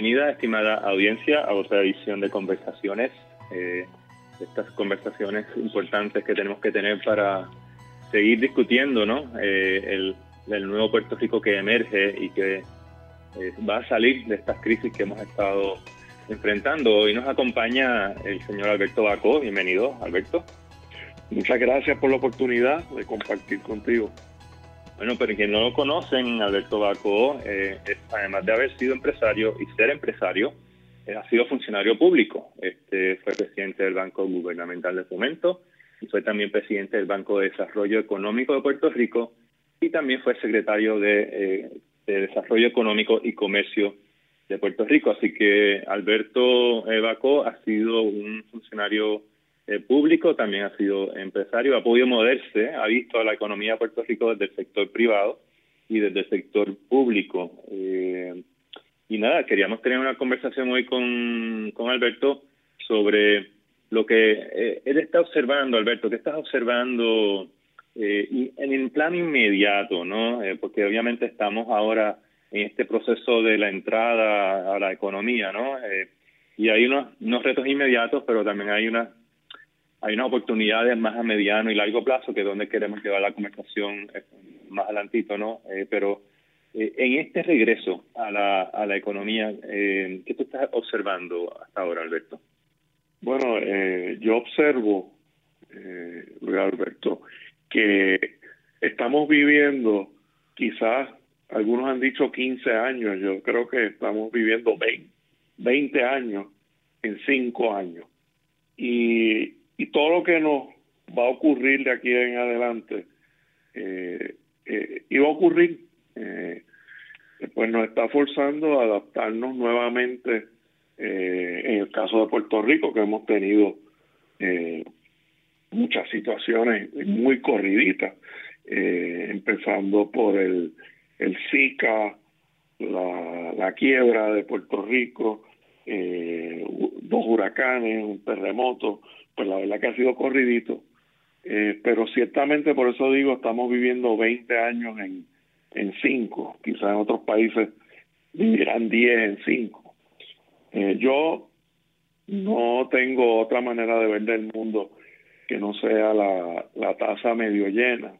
bienvenida, estimada audiencia, a otra edición de conversaciones, eh, estas conversaciones importantes que tenemos que tener para seguir discutiendo ¿no? Eh, el, nuevo Puerto Rico que emerge y que eh, va a salir de estas crisis que hemos estado enfrentando. Hoy nos acompaña el señor Alberto Bacó. Bienvenido, Alberto. Muchas gracias por la oportunidad de compartir contigo. Bueno, pero quien no lo conocen, Alberto Bacó, eh, además de haber sido empresario y ser empresario, eh, ha sido funcionario público. Este, fue presidente del Banco Gubernamental de Fomento y fue también presidente del Banco de Desarrollo Económico de Puerto Rico y también fue secretario de, eh, de Desarrollo Económico y Comercio de Puerto Rico. Así que Alberto Bacó ha sido un funcionario eh, público, también ha sido empresario, ha podido moverse, ha visto a la economía de Puerto Rico desde el sector privado y desde el sector público. Eh, y nada, queríamos tener una conversación hoy con, con Alberto sobre lo que eh, él está observando, Alberto, que estás observando y en el plan inmediato, ¿no? porque obviamente estamos ahora en este proceso de la entrada a la economía, ¿no? y hay unos, unos retos inmediatos, pero también hay unas hay unas oportunidades más a mediano y largo plazo, que es donde queremos llevar la conversación eh, más adelantito, ¿no? Eh, pero eh, en este regreso a la, a la economía, ¿qué tú estás observando hasta ahora, Alberto? Bueno, yo observo, Alberto, que estamos viviendo quizás, algunos han dicho 15 años, yo creo que estamos viviendo 20, 20 años en 5 años. Y y todo lo que nos va a ocurrir de aquí en adelante eh, eh, iba a ocurrir. Eh, pues nos está forzando a adaptarnos nuevamente eh, en el caso de Puerto Rico, que hemos tenido muchas situaciones muy corriditas, empezando por el, el Zika, la, la quiebra de Puerto Rico, dos huracanes, un terremoto, pues la verdad que ha sido corridito, eh, pero ciertamente por eso digo, estamos viviendo 20 años en, en 5, quizás en otros países vivirán 10 en 5. Eh, yo no tengo otra manera de ver el mundo que no sea la, la taza medio llena.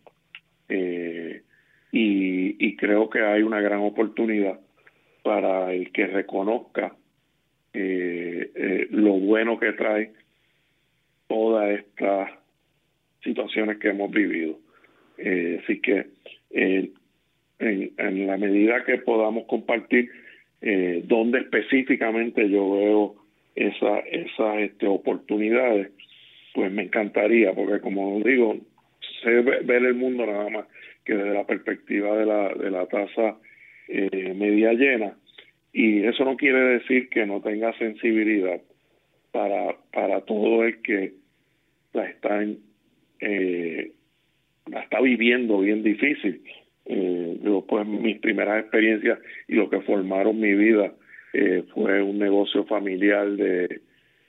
Eh, y creo que hay una gran oportunidad para el que reconozca lo bueno que trae todas estas situaciones que hemos vivido. Eh, así que eh, en, la medida que podamos compartir eh, dónde específicamente yo veo esa, esas este, oportunidades, pues me encantaría, porque como digo, sé ver el mundo nada más que desde la perspectiva de la, de la tasa eh, media llena, y eso no quiere decir que no tenga sensibilidad para, para todo el que la están eh, la está viviendo bien difícil. Eh, pues mis primeras experiencias y lo que formaron mi vida eh, fue un negocio familiar de,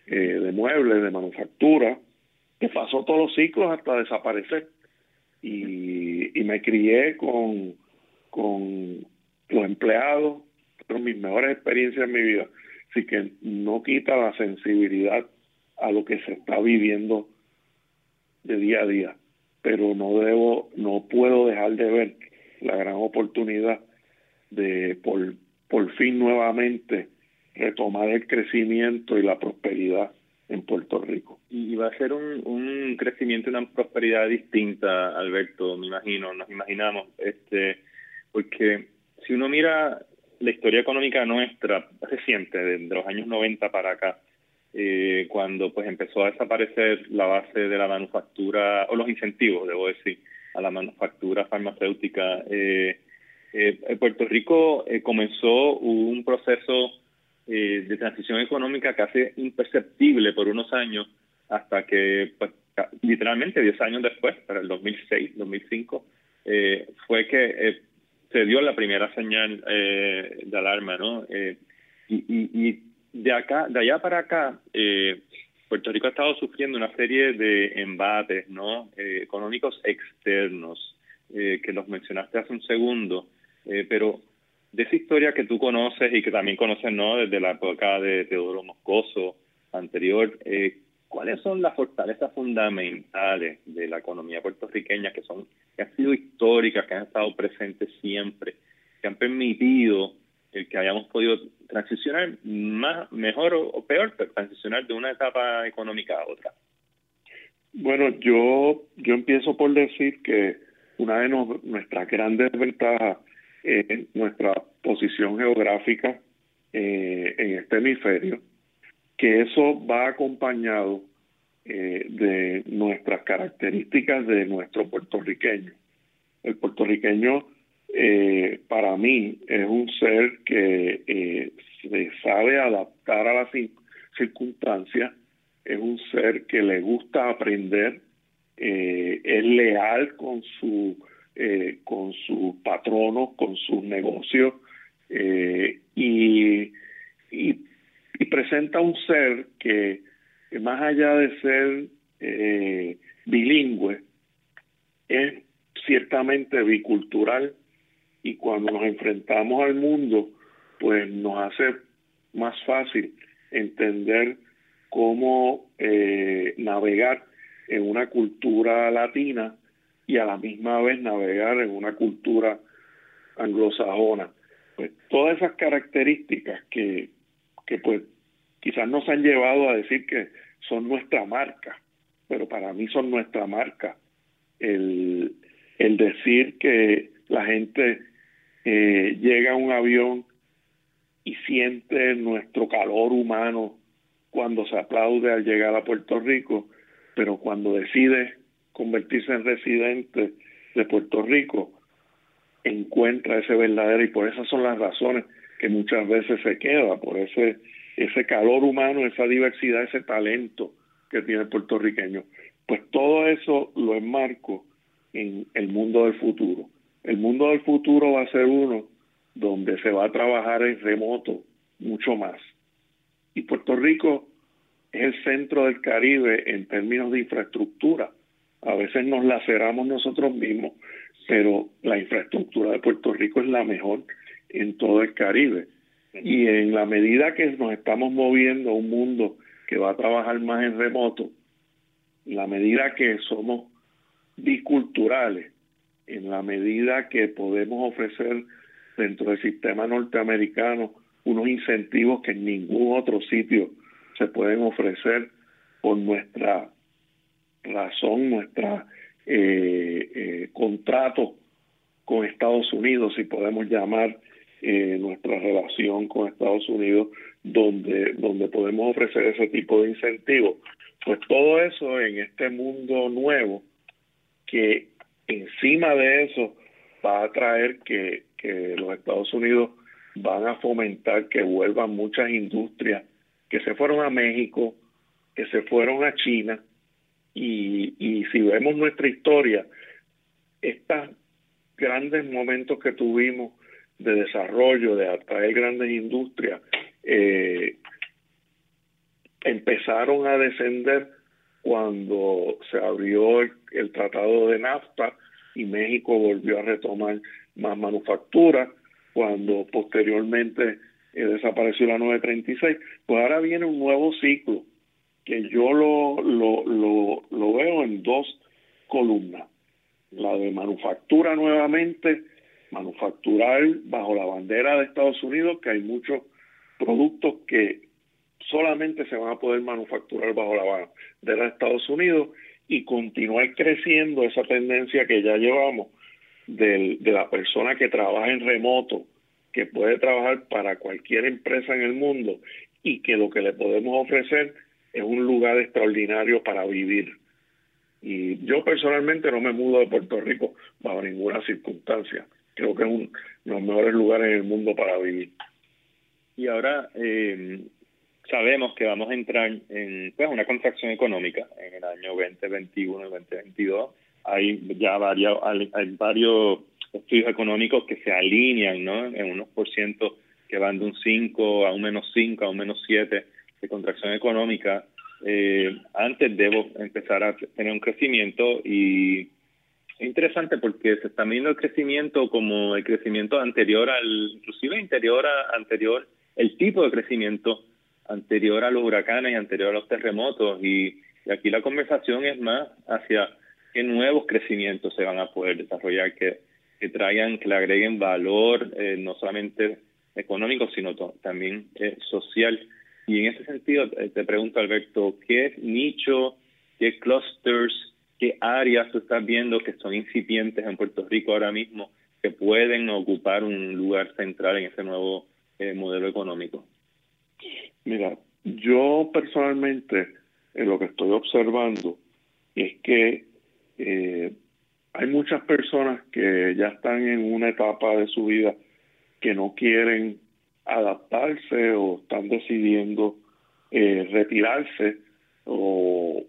eh, de muebles, de manufactura, que pasó todos los ciclos hasta desaparecer. Y, y me crié con, con los empleados, fueron mis mejores experiencias en mi vida. Así que no quita la sensibilidad a lo que se está viviendo de día a día, pero no debo, no puedo dejar de ver la gran oportunidad de por, por fin nuevamente retomar el crecimiento y la prosperidad en Puerto Rico. Y va a ser un, un crecimiento y una prosperidad distinta, Alberto, me imagino, nos imaginamos, este, porque si uno mira la historia económica nuestra reciente, de, los años 90 para acá, eh, cuando pues empezó a desaparecer la base de la manufactura, o los incentivos, debo decir, a la manufactura farmacéutica. Eh, eh, Puerto Rico eh, comenzó un proceso eh, de transición económica casi imperceptible por unos años, hasta que pues, literalmente 10 años después, para el 2006, 2005, eh, fue que se dio la primera señal de alarma, ¿no? y, y, y de acá, de allá para acá, eh, Puerto Rico ha estado sufriendo una serie de embates, ¿no? Eh, económicos externos, eh, que los mencionaste hace un segundo, eh, pero de esa historia que tú conoces y que también conoces, ¿no? Desde la época de Teodoro Moscoso anterior, eh, ¿cuáles son las fortalezas fundamentales de la economía puertorriqueña que son que han sido históricas, que han estado presentes siempre, que han permitido el que hayamos podido transicionar más, mejor o, peor, pero transicionar de una etapa económica a otra? Bueno, yo, yo empiezo por decir que una de nuestras grandes ventajas es nuestra posición geográfica eh, en este hemisferio, que eso va acompañado eh, de nuestras características de nuestro puertorriqueño. El puertorriqueño eh, para mí es un ser que eh, se sabe adaptar a las circunstancias, es un ser que le gusta aprender, es leal con su con sus patronos, con sus negocios y, presenta un ser que, más allá de ser bilingüe es ciertamente bicultural y cuando nos enfrentamos al mundo, pues nos hace más fácil entender cómo eh, navegar en una cultura latina y a la misma vez navegar en una cultura anglosajona. Pues todas esas características que, que pues quizás nos han llevado a decir que son nuestra marca, pero para mí son nuestra marca. El, el decir que la gente eh, llega un avión y siente nuestro calor humano cuando se aplaude al llegar a Puerto Rico, pero cuando decide convertirse en residente de Puerto Rico, encuentra ese verdadero y por esas son las razones que muchas veces se queda, por ese, ese calor humano, esa diversidad, ese talento que tiene el puertorriqueño. Pues todo eso lo enmarco en el mundo del futuro. El mundo del futuro va a ser uno donde se va a trabajar en remoto mucho más. Y Puerto Rico es el centro del Caribe en términos de infraestructura. A veces nos laceramos nosotros mismos, pero la infraestructura de Puerto Rico es la mejor en todo el Caribe. Y en la medida que nos estamos moviendo a un mundo que va a trabajar más en remoto, en la medida que somos biculturales, en la medida que podemos ofrecer dentro del sistema norteamericano unos incentivos que en ningún otro sitio se pueden ofrecer por nuestra razón, nuestra eh, eh, contrato con Estados Unidos, si podemos llamar eh, nuestra relación con Estados Unidos, donde, donde podemos ofrecer ese tipo de incentivos. Pues todo eso en este mundo nuevo que encima de eso va a traer que, los Estados Unidos van a fomentar que vuelvan muchas industrias que se fueron a México, que se fueron a China, y, y si vemos nuestra historia, estos grandes momentos que tuvimos de desarrollo, de atraer grandes industrias, eh, empezaron a descender cuando se abrió el, tratado de NAFTA y México volvió a retomar más manufactura, cuando posteriormente eh, desapareció la 936, pues ahora viene un nuevo ciclo que yo lo, lo, lo, lo veo en dos columnas. La de manufactura nuevamente, manufacturar bajo la bandera de Estados Unidos, que hay muchos productos que solamente se van a poder manufacturar bajo la bandera de Estados Unidos y continuar creciendo esa tendencia que ya llevamos de la persona que trabaja en remoto, que puede trabajar para cualquier empresa en el mundo y que lo que le podemos ofrecer es un lugar extraordinario para vivir. Y yo personalmente no me mudo de Puerto Rico bajo ninguna circunstancia. Creo que es uno de los mejores lugares en el mundo para vivir. Y ahora, eh, sabemos que vamos a entrar en pues, una contracción económica en el año 2021 y 2022. Hay ya varios, hay varios estudios económicos que se alinean ¿no? en unos por ciento que van de un 5 a un menos 5 a un menos 7 de contracción económica. Eh, antes debo empezar a tener un crecimiento y Es interesante porque se está viendo el crecimiento como el crecimiento anterior al, inclusive interior a, anterior, el tipo de crecimiento anterior a los huracanes y anterior a los terremotos. Y, aquí la conversación es más hacia qué nuevos crecimientos se van a poder desarrollar, que, que traigan, que le agreguen valor, eh, no solamente económico, sino también eh, social. Y en ese sentido, eh, te pregunto, Alberto, ¿qué nicho, qué clusters qué áreas tú estás viendo que son incipientes en Puerto Rico ahora mismo que pueden ocupar un lugar central en ese nuevo eh, modelo económico? Mira, yo personalmente en lo que estoy observando es que eh, hay muchas personas que ya están en una etapa de su vida que no quieren adaptarse o están decidiendo eh, retirarse o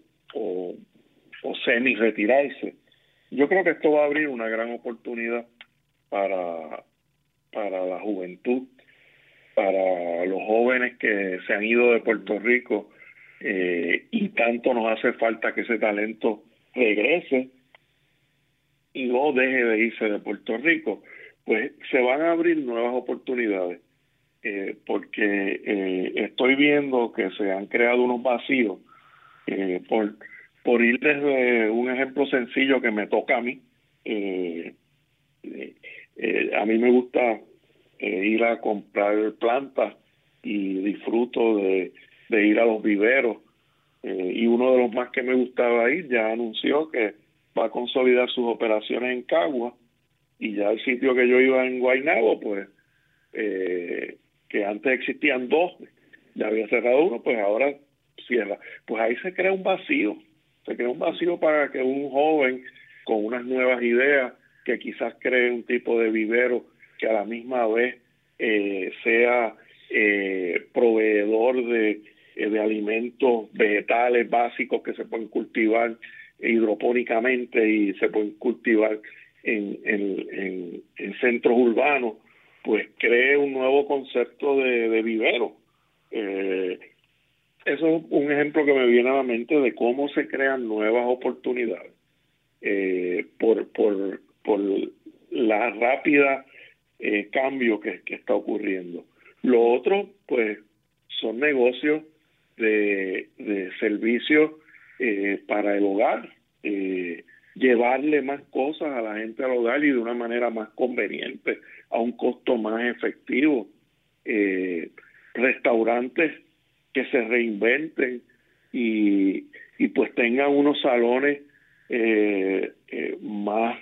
o semi retirarse. Yo creo que esto va a abrir una gran oportunidad para, para la juventud, para los jóvenes que se han ido de Puerto Rico eh, y tanto nos hace falta que ese talento regrese y no deje de irse de Puerto Rico, pues se van a abrir nuevas oportunidades. Eh, porque eh, estoy viendo que se han creado unos vacíos por por ir desde un ejemplo sencillo que me toca a mí, eh, eh, eh, a mí me gusta ir a comprar plantas y disfruto de, ir a los viveros. y uno de los más que me gustaba ir ya anunció que va a consolidar sus operaciones en Cagua y ya el sitio que yo iba en Guaynabo, pues, que antes existían dos, ya había cerrado uno, pues ahora cierra. Pues ahí se crea un vacío se crea un vacío para que un joven con unas nuevas ideas, que quizás cree un tipo de vivero que a la misma vez eh, sea eh, proveedor de, eh, de alimentos vegetales básicos que se pueden cultivar hidropónicamente y se pueden cultivar en, en, en, centros urbanos, pues cree un nuevo concepto de, de vivero. Eso es un ejemplo que me viene a la mente de cómo se crean nuevas oportunidades eh, por, por, por la rápida eh, cambio que, está ocurriendo. Lo otro, pues, son negocios de, de servicios eh, para el hogar, eh, llevarle más cosas a la gente al hogar y de una manera más conveniente, a un costo más efectivo. restaurantes que se reinventen y, y pues tengan unos salones eh, eh, más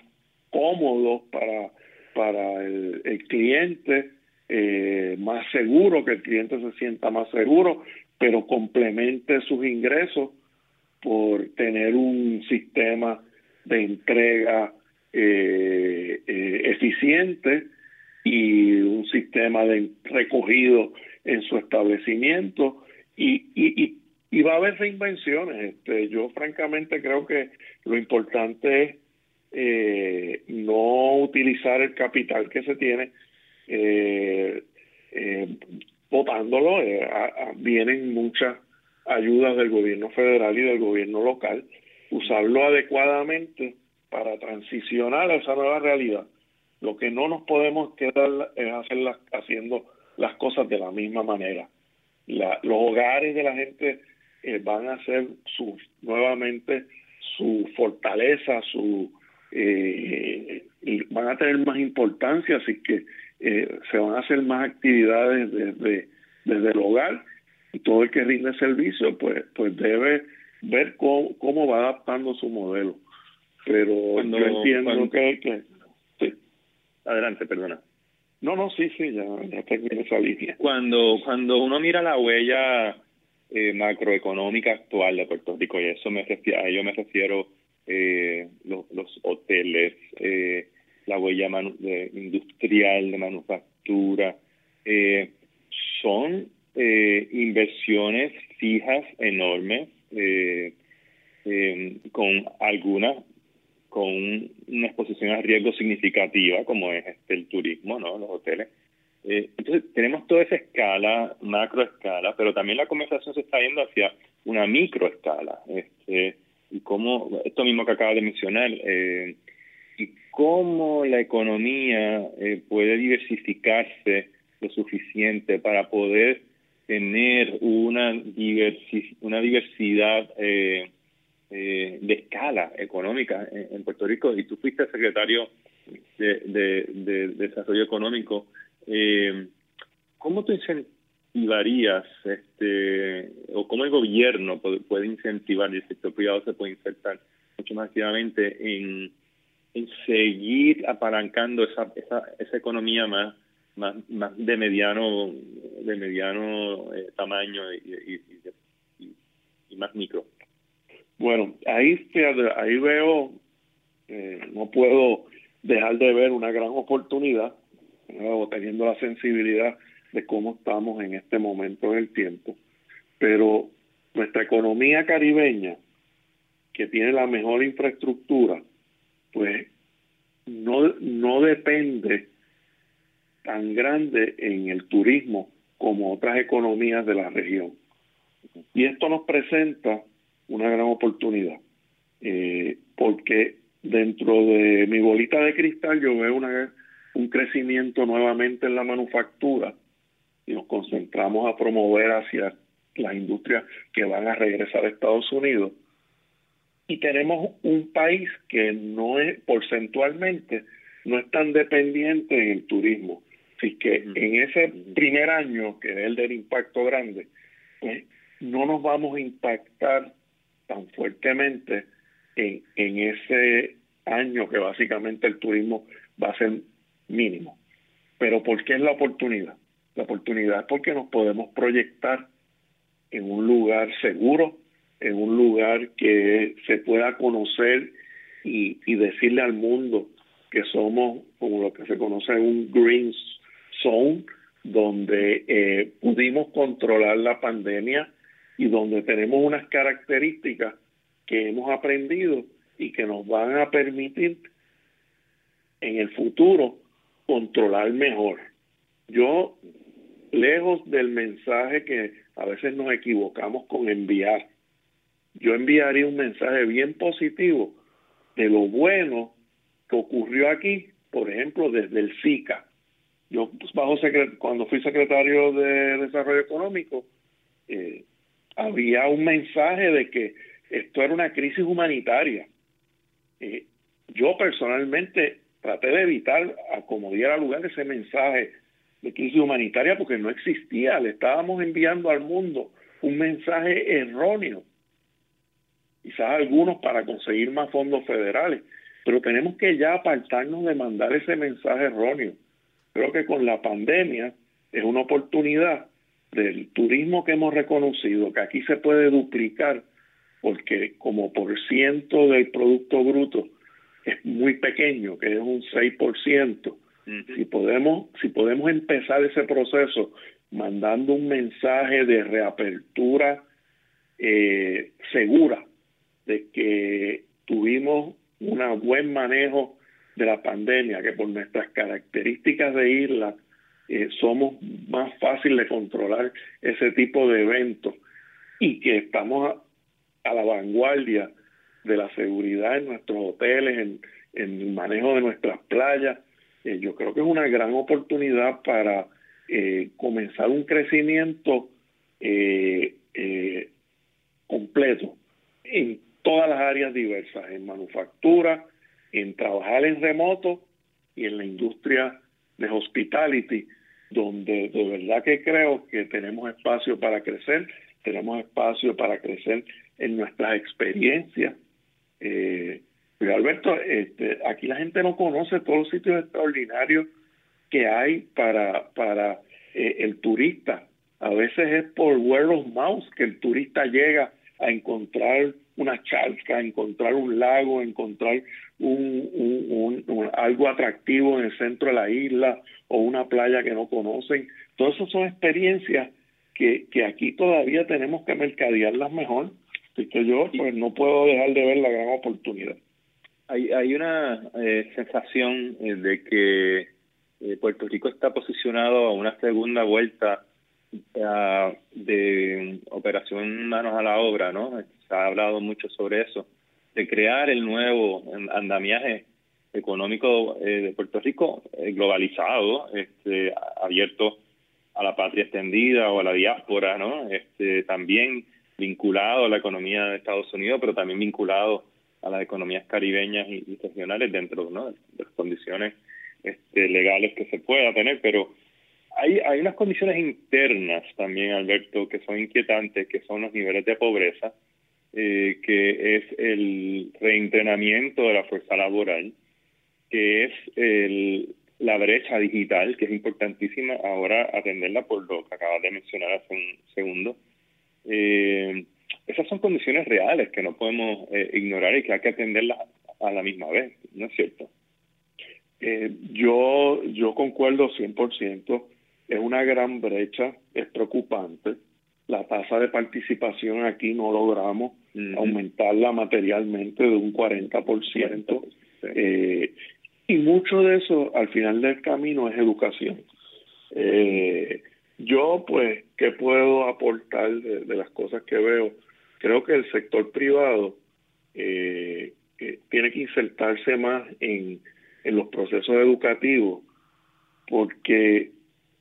cómodos para, para el, cliente, eh, más seguro, que el cliente se sienta más seguro, pero complemente sus ingresos por tener un sistema de entrega eficiente y un sistema de recogido en su establecimiento y, y, y, va a haber reinvenciones. Este, yo francamente creo que lo importante es eh, no utilizar el capital que se tiene eh, eh. Eh, vienen muchas ayudas del gobierno federal y del gobierno local. Usarlo adecuadamente para transicionar a esa nueva realidad. Lo que no nos podemos quedar es hacer haciendo las cosas de la misma manera la, los hogares de la gente eh, van a ser su, nuevamente su fortaleza, su eh, van a tener más importancia, así que eh, se van a hacer más actividades desde, desde el hogar y todo el que rinde servicio pues pues debe ver cómo, cómo va adaptando su modelo. Pero yo entiendo que, que sí. Adelante, perdona. No, no, sí, sí, ya, ya terminé esa línea. Cuando, cuando uno mira la huella eh, macroeconómica actual de Puerto Rico, y eso me a ello me refiero eh, los, hoteles, eh, la huella industrial de manufactura, eh, son eh, inversiones fijas enormes, eh, con algunas con una exposición a riesgo significativa como es este, el turismo, ¿no? los hoteles. Eh, entonces tenemos toda esa escala, macro escala, pero también la conversación se está yendo hacia una microescala. Este, y como esto mismo que acaba de mencionar, eh, y cómo la economía eh, puede diversificarse lo suficiente para poder tener una, una diversidad eh, eh, de escala económica en, Puerto Rico. Y tú fuiste secretario de, Desarrollo Económico. ¿Cómo tú incentivarías, este, o cómo el gobierno puede, incentivar y el sector privado se puede insertar mucho más activamente en, seguir apalancando esa, esa, esa economía más, más, más de mediano de mediano eh, tamaño y, más micro. Bueno, ahí, veo, eh, no puedo dejar de ver una gran oportunidad, teniendo la sensibilidad de cómo estamos en este momento en el tiempo, pero nuestra economía caribeña que tiene la mejor infraestructura, pues no, no depende tan grande en el turismo como otras economías de la región. Y esto nos presenta una gran oportunidad, eh, porque dentro de mi bolita de cristal yo veo una, un crecimiento nuevamente en la manufactura y nos concentramos a promover hacia las industrias que van a regresar a Estados Unidos. Y tenemos un país que no es porcentualmente no es tan dependiente en el turismo. Así que en ese primer año, que es el del impacto grande, pues no nos vamos a impactar tan fuertemente en, ese año que básicamente el turismo va a ser mínimo. Pero ¿por qué es la oportunidad? La oportunidad es porque nos podemos proyectar en un lugar seguro, en un lugar que se pueda conocer y, decirle al mundo que somos como lo que se conoce un green zone, donde eh, pudimos controlar la pandemia y donde tenemos unas características que hemos aprendido y que nos van a permitir en el futuro controlar mejor. Yo, lejos del mensaje que a veces nos equivocamos con enviar, yo enviaría un mensaje bien positivo de lo bueno que ocurrió aquí, por ejemplo, desde el SICA. Yo, pues, bajo cuando fui secretario de Desarrollo Económico, eh, había un mensaje de que esto era una crisis humanitaria. Eh, yo personalmente traté de evitar como diera lugar ese mensaje de crisis humanitaria porque no existía, le estábamos enviando al mundo un mensaje erróneo quizás algunos para conseguir más fondos federales, pero tenemos que ya apartarnos de mandar ese mensaje erróneo. Creo que con la pandemia es una oportunidad del turismo que hemos reconocido, que aquí se puede duplicar, porque como por ciento del Producto Bruto es muy pequeño, que es un 6%, si podemos, si podemos empezar ese proceso mandando un mensaje de reapertura eh, segura de que tuvimos un buen manejo de la pandemia, que por nuestras características de isla eh, somos más fáciles de controlar ese tipo de eventos y que estamos a, la vanguardia de la seguridad en nuestros hoteles, en, el manejo de nuestras playas. Eh, yo creo que es una gran oportunidad para eh, comenzar un crecimiento completo en todas las áreas diversas, en manufactura, en trabajar en remoto y en la industria de hospitality, donde de verdad que creo que tenemos espacio para crecer, tenemos espacio para crecer en nuestras experiencias. Eh, pero Alberto, este, aquí la gente no conoce todos los sitios extraordinarios que hay para, para eh, el turista. A veces es por word of mouth que el turista llega a encontrar una charca, encontrar un lago, encontrar un, algo atractivo en el centro de la isla o una playa que no conocen. Todas esas son experiencias que, que aquí todavía tenemos que mercadearlas mejor. Así que yo pues no puedo dejar de ver la gran oportunidad. Hay, hay una eh, sensación eh, de que eh, Puerto Rico está posicionado a una segunda vuelta ah, de operación manos a la obra, ¿no? Se ha hablado mucho sobre eso, de crear el nuevo andamiaje económico de Puerto Rico globalizado, este, abierto a la patria extendida o a la diáspora, ¿no? Este, también vinculado a la economía de Estados Unidos, pero también vinculado a las economías caribeñas y, regionales dentro de las condiciones este, legales que se pueda tener, pero hay, hay unas condiciones internas también, Alberto, que son inquietantes, que son los niveles de pobreza, eh, que es el reentrenamiento de la fuerza laboral, que es el, la brecha digital, que es importantísima ahora atenderla por lo que acabas de mencionar hace un segundo. Eh, esas son condiciones reales que no podemos eh, ignorar y que hay que atenderlas a la misma vez, ¿no es cierto? Eh, yo, yo concuerdo 100%, es una gran brecha, es preocupante. La tasa de participación aquí no logramos aumentarla materialmente de un 40%. Eh, y mucho de eso al final del camino es educación. Eh, yo, pues, ¿qué puedo aportar de, las cosas que veo? Creo que el sector privado eh, tiene que insertarse más en, en los procesos educativos porque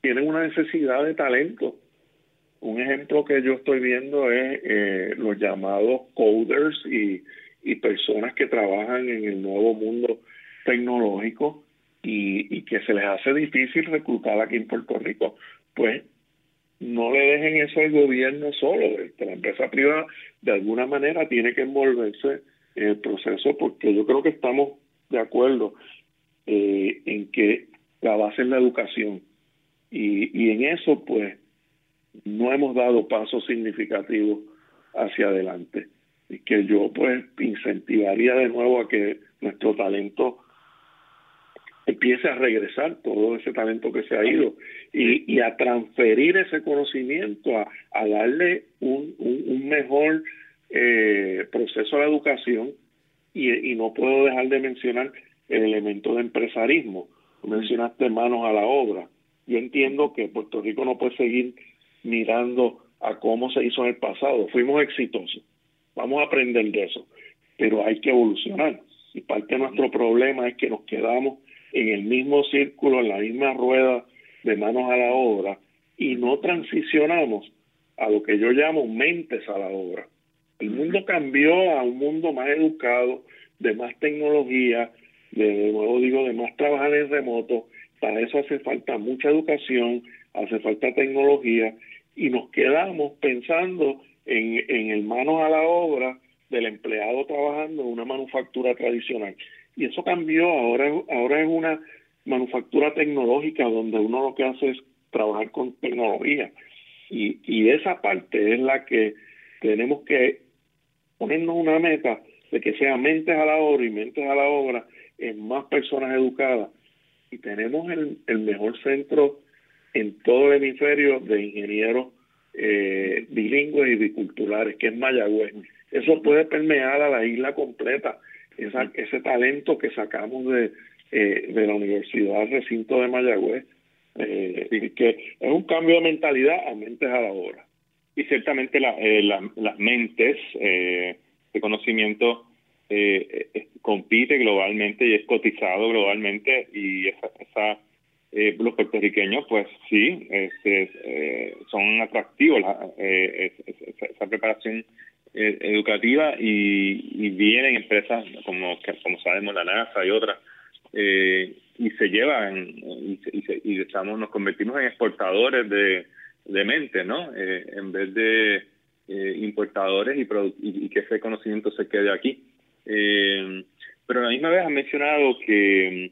tienen una necesidad de talento. Un ejemplo que yo estoy viendo es eh, los llamados coders y, y personas que trabajan en el nuevo mundo tecnológico y, y que se les hace difícil reclutar aquí en Puerto Rico. Pues no le dejen eso al gobierno solo, la empresa privada de alguna manera tiene que envolverse en el proceso porque yo creo que estamos de acuerdo eh, en que la base es la educación y, y en eso pues no hemos dado pasos significativos hacia adelante y que yo pues incentivaría de nuevo a que nuestro talento empiece a regresar todo ese talento que se ha ido y, y a transferir ese conocimiento, a, darle un, un, mejor eh, proceso a la educación y, y, no puedo dejar de mencionar el elemento de empresarismo. mencionaste manos a la obra. Yo entiendo que Puerto Rico no puede seguir mirando a cómo se hizo en el pasado. Fuimos exitosos. Vamos a aprender de eso. Pero hay que evolucionar. Y parte de nuestro problema es que nos quedamos en el mismo círculo, en la misma rueda de manos a la obra y no transicionamos a lo que yo llamo mentes a la obra. El mundo cambió a un mundo más educado, de más tecnología, de, nuevo digo, de más trabajar en remoto. Para eso hace falta mucha educación, hace falta tecnología y nos quedamos pensando en, en el manos a la obra del empleado trabajando en una manufactura tradicional. Y eso cambió, ahora, ahora es una manufactura tecnológica donde uno lo que hace es trabajar con tecnología. Y, y esa parte es la que tenemos que ponernos una meta de que sea mentes a la obra y mentes a la obra en más personas educadas. Y tenemos el, el mejor centro en todo el hemisferio de ingenieros eh, bilingües y biculturales, que es Mayagüez. Eso puede permear a la isla completa esa, ese talento que sacamos de, eh, de la Universidad Recinto de Mayagüez, eh, que es un cambio de mentalidad a mentes a la obra. Y ciertamente la, eh, las mentes eh, de conocimiento eh, compite globalmente y es cotizado globalmente y esa, esa los puertorriqueños pues sí este, son atractivos la, esa preparación eh, educativa y, y, vienen empresas como como sabemos la NASA y otras eh, y se llevan y, y, estamos nos convertimos en exportadores de, de mente no eh, en vez de importadores y, y, que ese conocimiento se quede aquí. Pero a la misma vez han mencionado que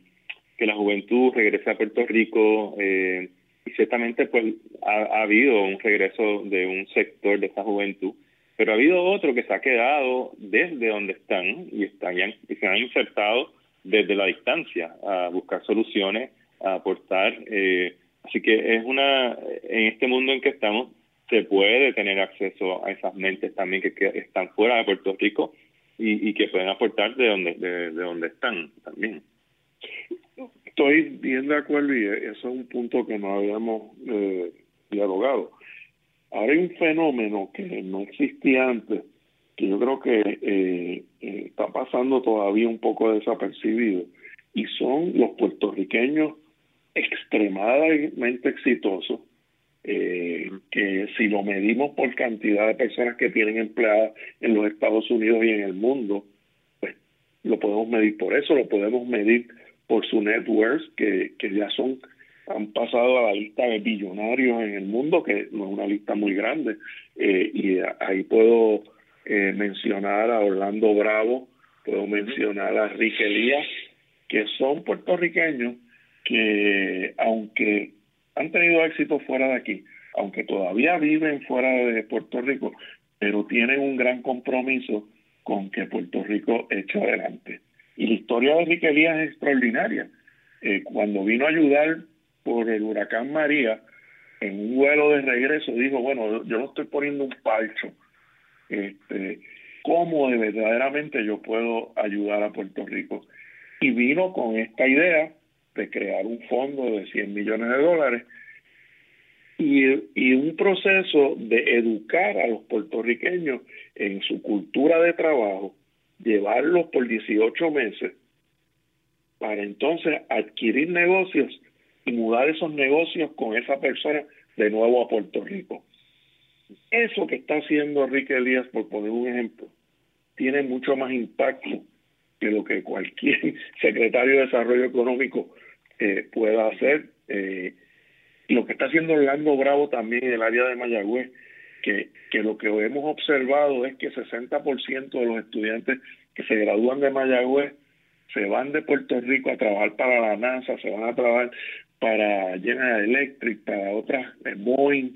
que la juventud regrese a Puerto Rico y ciertamente pues ha, ha habido un regreso de un sector de esa juventud pero ha habido otro que se ha quedado desde donde están y, están, y se han insertado desde la distancia a buscar soluciones, a aportar. Eh, así que es una, en este mundo en que estamos, se puede tener acceso a esas mentes también que, están fuera de Puerto Rico y, y, que pueden aportar de donde, de, donde están también. Estoy bien de acuerdo y eso es un punto que no habíamos eh, dialogado. Hay un fenómeno que no existía antes, que yo creo que eh, eh, está pasando todavía un poco desapercibido, y son los puertorriqueños extremadamente exitosos, eh, que si lo medimos por cantidad de personas que tienen empleadas en los Estados Unidos y en el mundo, pues lo podemos medir por eso, lo podemos medir por su net que, que ya son han pasado a la lista de billonarios en el mundo, que no es una lista muy grande, eh, y ahí puedo eh, mencionar a Orlando Bravo, puedo mencionar a Rick Elías, que son puertorriqueños que aunque han tenido éxito fuera de aquí, aunque todavía viven fuera de Puerto Rico, pero tienen un gran compromiso con que Puerto Rico eche adelante. Y la historia de Rick Elías es extraordinaria. Eh, cuando vino a ayudar por el huracán María, en un vuelo de regreso dijo, bueno, yo no estoy poniendo un palcho, este, ¿cómo de verdaderamente yo puedo ayudar a Puerto Rico? Y vino con esta idea de crear un fondo de 100 millones de dólares y un proceso de educar a los puertorriqueños en su cultura de trabajo, llevarlos por 18 meses para entonces adquirir negocios y mudar esos negocios con esa persona de nuevo a Puerto Rico. Eso que está haciendo Enrique Elías, por poner un ejemplo, tiene mucho más impacto que lo que cualquier secretario de Desarrollo Económico eh, pueda hacer. Eh, lo que está haciendo Orlando Bravo también en el área de Mayagüez, que, que lo que hemos observado es que 60% de los estudiantes que se gradúan de Mayagüez se van de Puerto Rico a trabajar para la NASA, se van a trabajar para General Electric, para otras, eh, Boeing,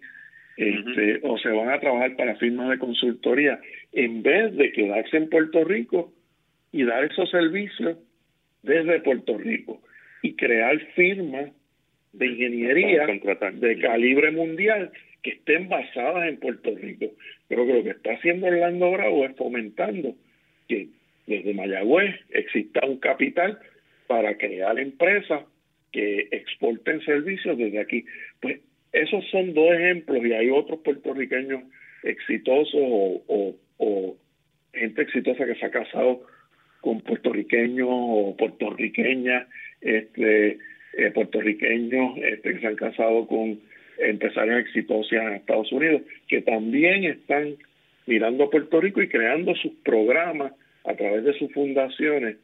este, o se van a trabajar para firmas de consultoría, en vez de quedarse en Puerto Rico y dar esos servicios desde Puerto Rico y crear firmas de ingeniería de calibre mundial que estén basadas en Puerto Rico. Pero que lo que está haciendo Orlando Bravo es fomentando que desde Mayagüez exista un capital para crear empresas que exporten servicios desde aquí. Pues esos son dos ejemplos y hay otros puertorriqueños exitosos o, o, gente exitosa que se ha casado con puertorriqueños o puertorriqueñas, este, eh, puertorriqueños este, que se han casado con empresarios exitosos en Estados Unidos, que también están mirando a Puerto Rico y creando sus programas a través de sus fundaciones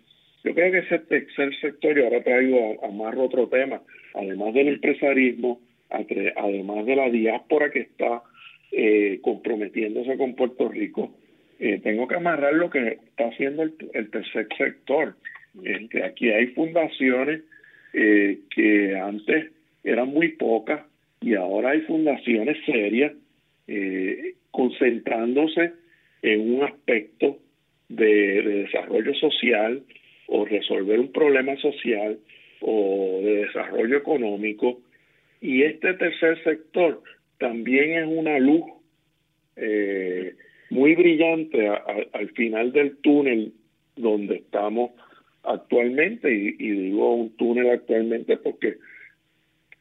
yo creo que ese tercer sector, y ahora traigo a, amarro otro tema, además del empresarismo, además de la diáspora que está eh, comprometiéndose con Puerto Rico, eh, tengo que amarrar lo que está haciendo el, tercer sector. Este, aquí hay fundaciones eh, que antes eran muy pocas y ahora hay fundaciones serias concentrándose en un aspecto de desarrollo social, o resolver un problema social o de desarrollo económico. Y este tercer sector también es una luz eh, muy brillante al final del túnel donde estamos actualmente, y, digo un túnel actualmente porque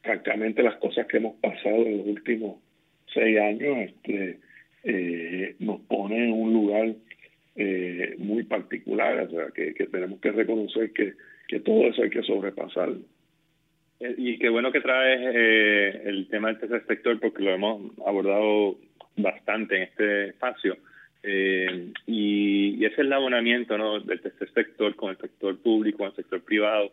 francamente las cosas que hemos pasado en los últimos seis años este, eh, nos pone en un lugar eh, muy particular, o sea, que, tenemos que reconocer que, que todo eso hay que sobrepasarlo. Eh, y qué bueno que traes eh, el tema del tercer sector porque lo hemos abordado bastante en este espacio. Eh, y, y, ese abonamiento ¿no? del tercer sector con el sector público, con el sector privado,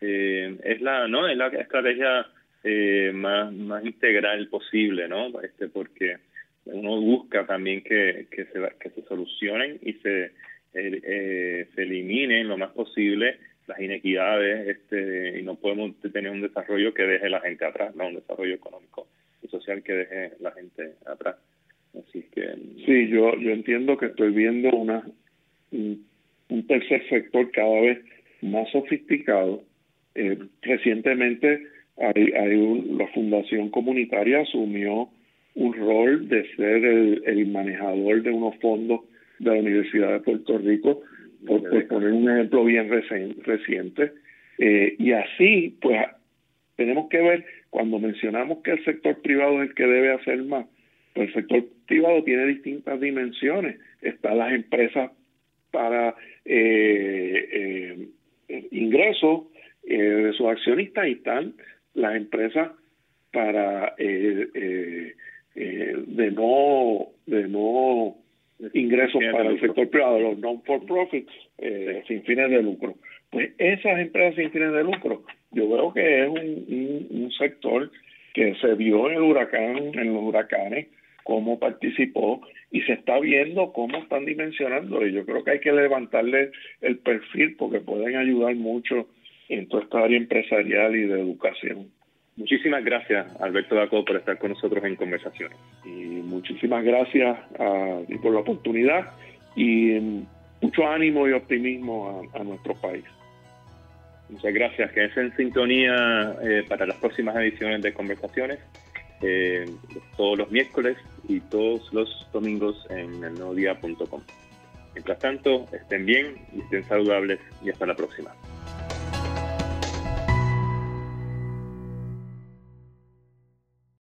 eh, es la no es la estrategia eh, más, más integral posible, ¿no? Este, porque uno busca también que, que, se, que se solucionen y se, eh, se eliminen lo más posible las inequidades este, y no podemos tener un desarrollo que deje la gente atrás, no un desarrollo económico y social que deje la gente atrás. Así que sí, yo yo entiendo que estoy viendo una un, tercer sector cada vez más sofisticado. Eh, recientemente hay, hay la fundación comunitaria asumió un rol de ser el, manejador de unos fondos de la Universidad de Puerto Rico, por, poner un ejemplo bien reciente. Eh, y así, pues, tenemos que ver, cuando mencionamos que el sector privado es el que debe hacer más, pues el sector privado tiene distintas dimensiones. Están las empresas para eh, eh, ingresos, eh, de sus accionistas y están las empresas para eh, eh, de no de no ingresos para el sector privado, los non-for-profit sin fines de lucro. Pues esas empresas sin fines de lucro, yo veo que es un, un sector que se vio en el huracán, en los huracanes, cómo participó y se está viendo cómo están dimensionando y yo creo que hay que levantarle el perfil porque pueden ayudar mucho en toda esta área empresarial y de educación. Muchísimas gracias, Alberto Daco, por estar con nosotros en conversaciones. Y muchísimas gracias a, por la oportunidad y mucho ánimo y optimismo a, nuestro país. Muchas gracias. que es en sintonía eh, para las próximas ediciones de conversaciones eh, todos los miércoles y todos los domingos en elnuevodía.com. Mientras tanto, estén bien y estén saludables y hasta la próxima.